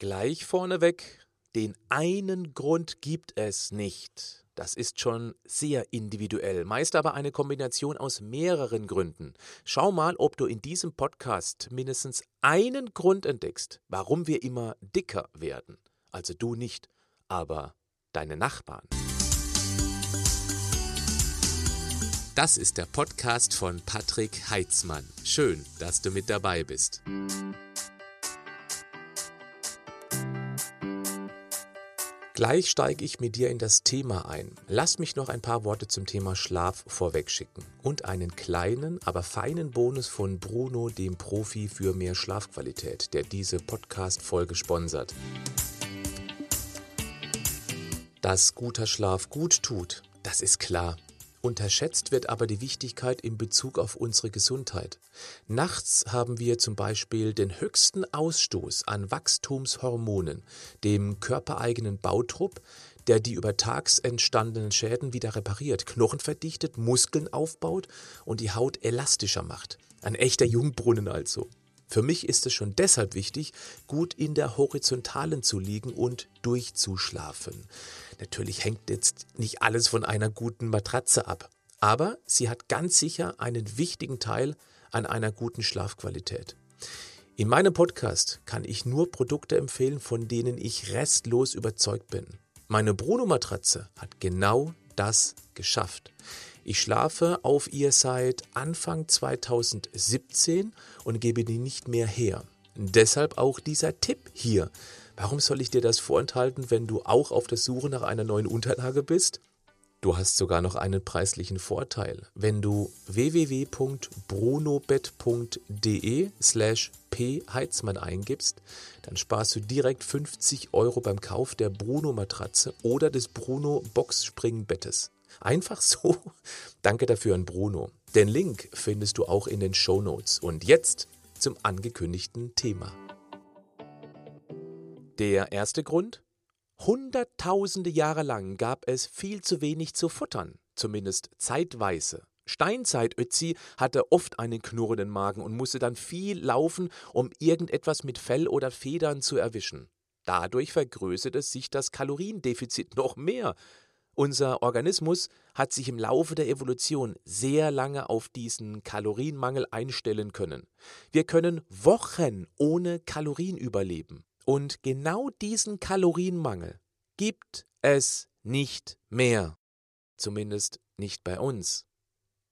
Gleich vorneweg, den einen Grund gibt es nicht. Das ist schon sehr individuell, meist aber eine Kombination aus mehreren Gründen. Schau mal, ob du in diesem Podcast mindestens einen Grund entdeckst, warum wir immer dicker werden. Also du nicht, aber deine Nachbarn. Das ist der Podcast von Patrick Heitzmann. Schön, dass du mit dabei bist. Gleich steige ich mit dir in das Thema ein. Lass mich noch ein paar Worte zum Thema Schlaf vorwegschicken und einen kleinen, aber feinen Bonus von Bruno, dem Profi für mehr Schlafqualität, der diese Podcast-Folge sponsert. Dass guter Schlaf gut tut, das ist klar. Unterschätzt wird aber die Wichtigkeit in Bezug auf unsere Gesundheit. Nachts haben wir zum Beispiel den höchsten Ausstoß an Wachstumshormonen, dem körpereigenen Bautrupp, der die über tags entstandenen Schäden wieder repariert, Knochen verdichtet, Muskeln aufbaut und die Haut elastischer macht. Ein echter Jungbrunnen also. Für mich ist es schon deshalb wichtig, gut in der Horizontalen zu liegen und durchzuschlafen. Natürlich hängt jetzt nicht alles von einer guten Matratze ab, aber sie hat ganz sicher einen wichtigen Teil an einer guten Schlafqualität. In meinem Podcast kann ich nur Produkte empfehlen, von denen ich restlos überzeugt bin. Meine Bruno-Matratze hat genau das geschafft. Ich schlafe auf ihr seit Anfang 2017 und gebe die nicht mehr her. Deshalb auch dieser Tipp hier. Warum soll ich dir das vorenthalten, wenn du auch auf der Suche nach einer neuen Unterlage bist? Du hast sogar noch einen preislichen Vorteil. Wenn du www.brunobett.de slash pheitzmann eingibst, dann sparst du direkt 50 Euro beim Kauf der Bruno-Matratze oder des Bruno-Boxspringbettes. Einfach so. Danke dafür an Bruno. Den Link findest du auch in den Show Notes. Und jetzt zum angekündigten Thema. Der erste Grund? Hunderttausende Jahre lang gab es viel zu wenig zu futtern, zumindest zeitweise. Steinzeit-Ötzi hatte oft einen knurrenden Magen und musste dann viel laufen, um irgendetwas mit Fell oder Federn zu erwischen. Dadurch vergrößerte sich das Kaloriendefizit noch mehr. Unser Organismus hat sich im Laufe der Evolution sehr lange auf diesen Kalorienmangel einstellen können. Wir können Wochen ohne Kalorien überleben. Und genau diesen Kalorienmangel gibt es nicht mehr. Zumindest nicht bei uns.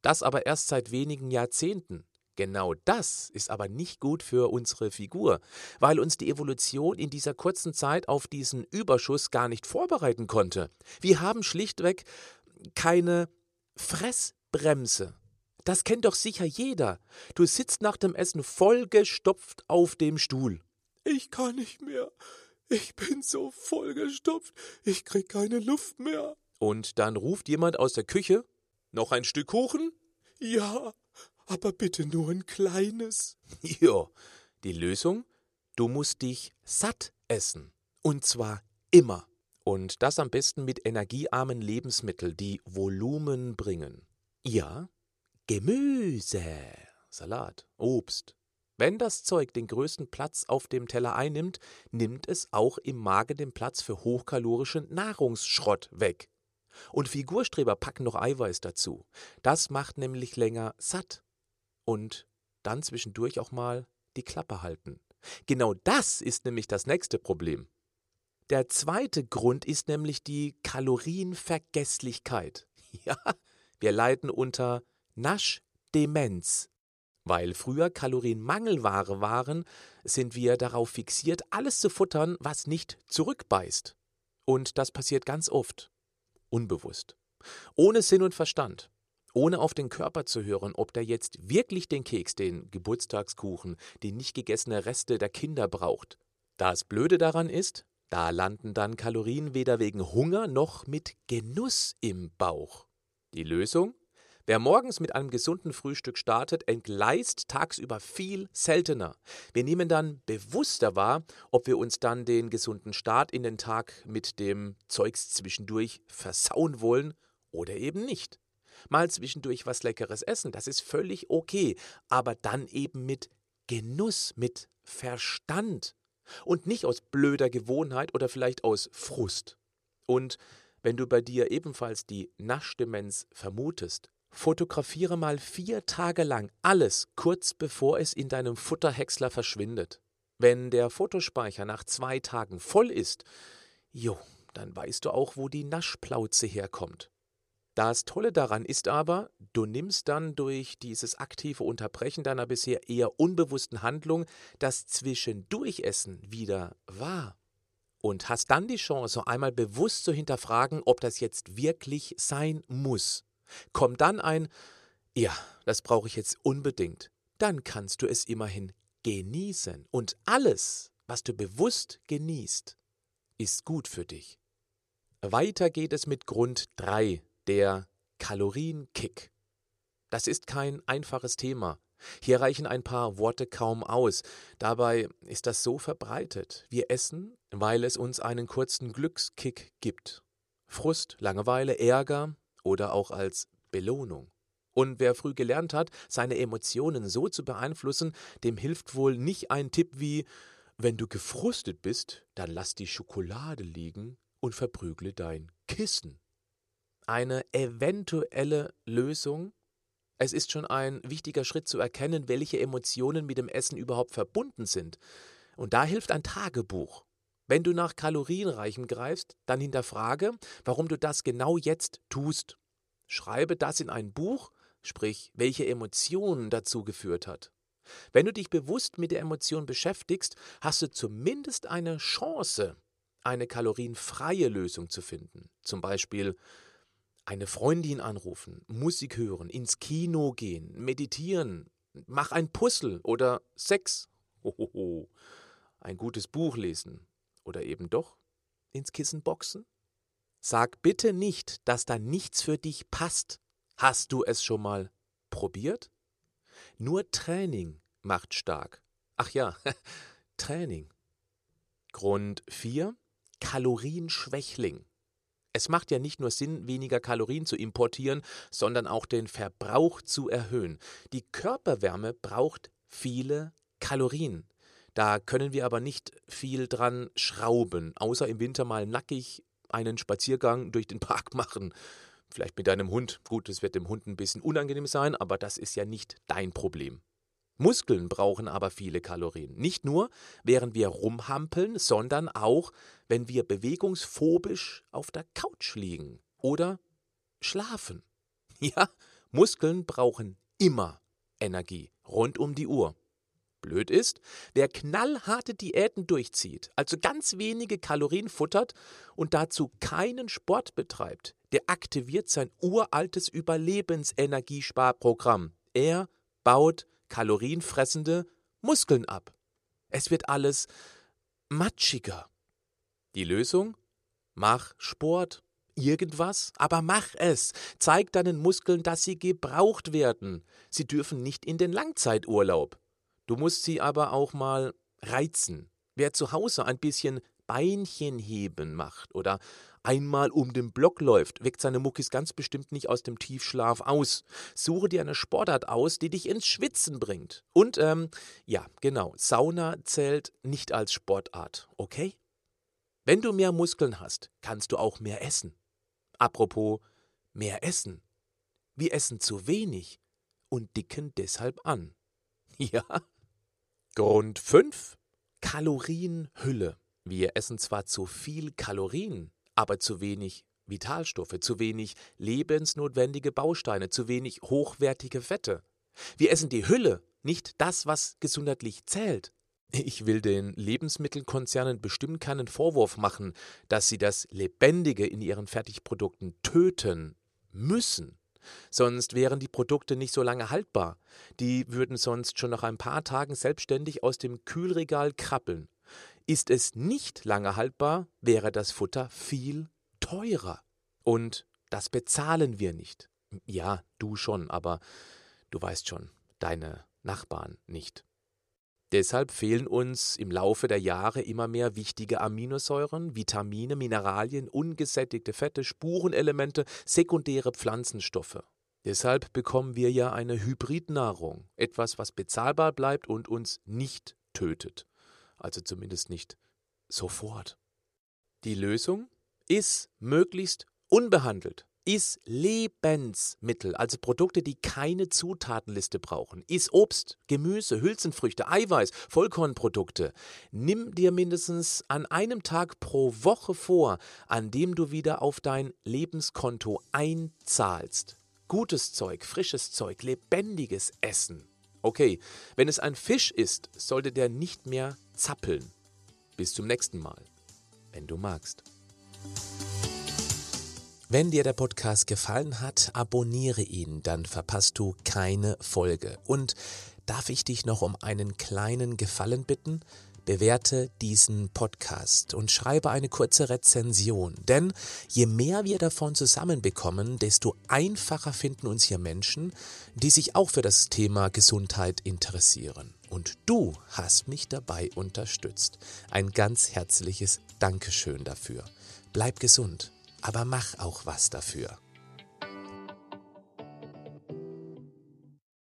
Das aber erst seit wenigen Jahrzehnten. Genau das ist aber nicht gut für unsere Figur, weil uns die Evolution in dieser kurzen Zeit auf diesen Überschuss gar nicht vorbereiten konnte. Wir haben schlichtweg keine Fressbremse. Das kennt doch sicher jeder. Du sitzt nach dem Essen vollgestopft auf dem Stuhl. Ich kann nicht mehr. Ich bin so vollgestopft. Ich krieg keine Luft mehr. Und dann ruft jemand aus der Küche: Noch ein Stück Kuchen? Ja, aber bitte nur ein kleines. Ja, die Lösung? Du musst dich satt essen. Und zwar immer. Und das am besten mit energiearmen Lebensmitteln, die Volumen bringen. Ja, Gemüse, Salat, Obst. Wenn das Zeug den größten Platz auf dem Teller einnimmt, nimmt es auch im Magen den Platz für hochkalorischen Nahrungsschrott weg. Und Figurstreber packen noch Eiweiß dazu. Das macht nämlich länger satt und dann zwischendurch auch mal die Klappe halten. Genau das ist nämlich das nächste Problem. Der zweite Grund ist nämlich die Kalorienvergesslichkeit. Ja, wir leiden unter Naschdemenz. Weil früher Kalorienmangelware waren, sind wir darauf fixiert, alles zu futtern, was nicht zurückbeißt. Und das passiert ganz oft. Unbewusst. Ohne Sinn und Verstand ohne auf den Körper zu hören, ob der jetzt wirklich den Keks, den Geburtstagskuchen, die nicht gegessene Reste der Kinder braucht. Das Blöde daran ist, da landen dann Kalorien weder wegen Hunger noch mit Genuss im Bauch. Die Lösung? Wer morgens mit einem gesunden Frühstück startet, entgleist tagsüber viel seltener. Wir nehmen dann bewusster wahr, ob wir uns dann den gesunden Start in den Tag mit dem Zeugs zwischendurch versauen wollen oder eben nicht mal zwischendurch was Leckeres essen, das ist völlig okay, aber dann eben mit Genuss, mit Verstand. Und nicht aus blöder Gewohnheit oder vielleicht aus Frust. Und wenn du bei dir ebenfalls die Naschdemenz vermutest, fotografiere mal vier Tage lang alles kurz bevor es in deinem Futterhäcksler verschwindet. Wenn der Fotospeicher nach zwei Tagen voll ist, jo, dann weißt du auch, wo die Naschplauze herkommt. Das Tolle daran ist aber, du nimmst dann durch dieses aktive Unterbrechen deiner bisher eher unbewussten Handlung das Zwischendurchessen wieder wahr und hast dann die Chance, einmal bewusst zu hinterfragen, ob das jetzt wirklich sein muss. Kommt dann ein, ja, das brauche ich jetzt unbedingt, dann kannst du es immerhin genießen. Und alles, was du bewusst genießt, ist gut für dich. Weiter geht es mit Grund 3 der Kalorienkick. Das ist kein einfaches Thema. Hier reichen ein paar Worte kaum aus. Dabei ist das so verbreitet. Wir essen, weil es uns einen kurzen Glückskick gibt. Frust, Langeweile, Ärger oder auch als Belohnung. Und wer früh gelernt hat, seine Emotionen so zu beeinflussen, dem hilft wohl nicht ein Tipp wie wenn du gefrustet bist, dann lass die Schokolade liegen und verprügle dein Kissen eine eventuelle Lösung. Es ist schon ein wichtiger Schritt zu erkennen, welche Emotionen mit dem Essen überhaupt verbunden sind. Und da hilft ein Tagebuch. Wenn du nach Kalorienreichem greifst, dann hinterfrage, warum du das genau jetzt tust. Schreibe das in ein Buch, sprich, welche Emotionen dazu geführt hat. Wenn du dich bewusst mit der Emotion beschäftigst, hast du zumindest eine Chance, eine kalorienfreie Lösung zu finden. Zum Beispiel eine Freundin anrufen, Musik hören, ins Kino gehen, meditieren, mach ein Puzzle oder Sex, Hohoho. ein gutes Buch lesen oder eben doch ins Kissen boxen? Sag bitte nicht, dass da nichts für dich passt. Hast du es schon mal probiert? Nur Training macht stark. Ach ja, Training. Grund 4. Kalorienschwächling. Es macht ja nicht nur Sinn, weniger Kalorien zu importieren, sondern auch den Verbrauch zu erhöhen. Die Körperwärme braucht viele Kalorien. Da können wir aber nicht viel dran schrauben, außer im Winter mal nackig einen Spaziergang durch den Park machen. Vielleicht mit deinem Hund. Gut, es wird dem Hund ein bisschen unangenehm sein, aber das ist ja nicht dein Problem. Muskeln brauchen aber viele Kalorien. Nicht nur, während wir rumhampeln, sondern auch, wenn wir bewegungsphobisch auf der Couch liegen oder schlafen. Ja, Muskeln brauchen immer Energie, rund um die Uhr. Blöd ist, wer knallharte Diäten durchzieht, also ganz wenige Kalorien futtert und dazu keinen Sport betreibt, der aktiviert sein uraltes Überlebensenergiesparprogramm. Er baut kalorienfressende Muskeln ab. Es wird alles matschiger. Die Lösung? Mach Sport. Irgendwas, aber mach es. Zeig deinen Muskeln, dass sie gebraucht werden. Sie dürfen nicht in den Langzeiturlaub. Du musst sie aber auch mal reizen. Wer zu Hause ein bisschen Beinchenheben macht oder einmal um den Block läuft, weckt seine Muckis ganz bestimmt nicht aus dem Tiefschlaf aus. Suche dir eine Sportart aus, die dich ins Schwitzen bringt. Und, ähm, ja, genau, Sauna zählt nicht als Sportart, okay? Wenn du mehr Muskeln hast, kannst du auch mehr essen. Apropos mehr essen. Wir essen zu wenig und dicken deshalb an. Ja. Grund 5. Kalorienhülle. Wir essen zwar zu viel Kalorien, aber zu wenig Vitalstoffe, zu wenig lebensnotwendige Bausteine, zu wenig hochwertige Fette. Wir essen die Hülle, nicht das, was gesundheitlich zählt. Ich will den Lebensmittelkonzernen bestimmt keinen Vorwurf machen, dass sie das Lebendige in ihren Fertigprodukten töten müssen. Sonst wären die Produkte nicht so lange haltbar. Die würden sonst schon nach ein paar Tagen selbstständig aus dem Kühlregal krabbeln. Ist es nicht lange haltbar, wäre das Futter viel teurer. Und das bezahlen wir nicht. Ja, du schon, aber du weißt schon, deine Nachbarn nicht. Deshalb fehlen uns im Laufe der Jahre immer mehr wichtige Aminosäuren, Vitamine, Mineralien, ungesättigte Fette, Spurenelemente, sekundäre Pflanzenstoffe. Deshalb bekommen wir ja eine Hybridnahrung, etwas, was bezahlbar bleibt und uns nicht tötet. Also zumindest nicht sofort. Die Lösung ist möglichst unbehandelt ist Lebensmittel, also Produkte, die keine Zutatenliste brauchen. Ist Obst, Gemüse, Hülsenfrüchte, Eiweiß, Vollkornprodukte. Nimm dir mindestens an einem Tag pro Woche vor, an dem du wieder auf dein Lebenskonto einzahlst. Gutes Zeug, frisches Zeug, lebendiges Essen. Okay, wenn es ein Fisch ist, sollte der nicht mehr zappeln. Bis zum nächsten Mal, wenn du magst. Wenn dir der Podcast gefallen hat, abonniere ihn, dann verpasst du keine Folge. Und darf ich dich noch um einen kleinen Gefallen bitten? Bewerte diesen Podcast und schreibe eine kurze Rezension. Denn je mehr wir davon zusammenbekommen, desto einfacher finden uns hier Menschen, die sich auch für das Thema Gesundheit interessieren. Und du hast mich dabei unterstützt. Ein ganz herzliches Dankeschön dafür. Bleib gesund aber mach auch was dafür.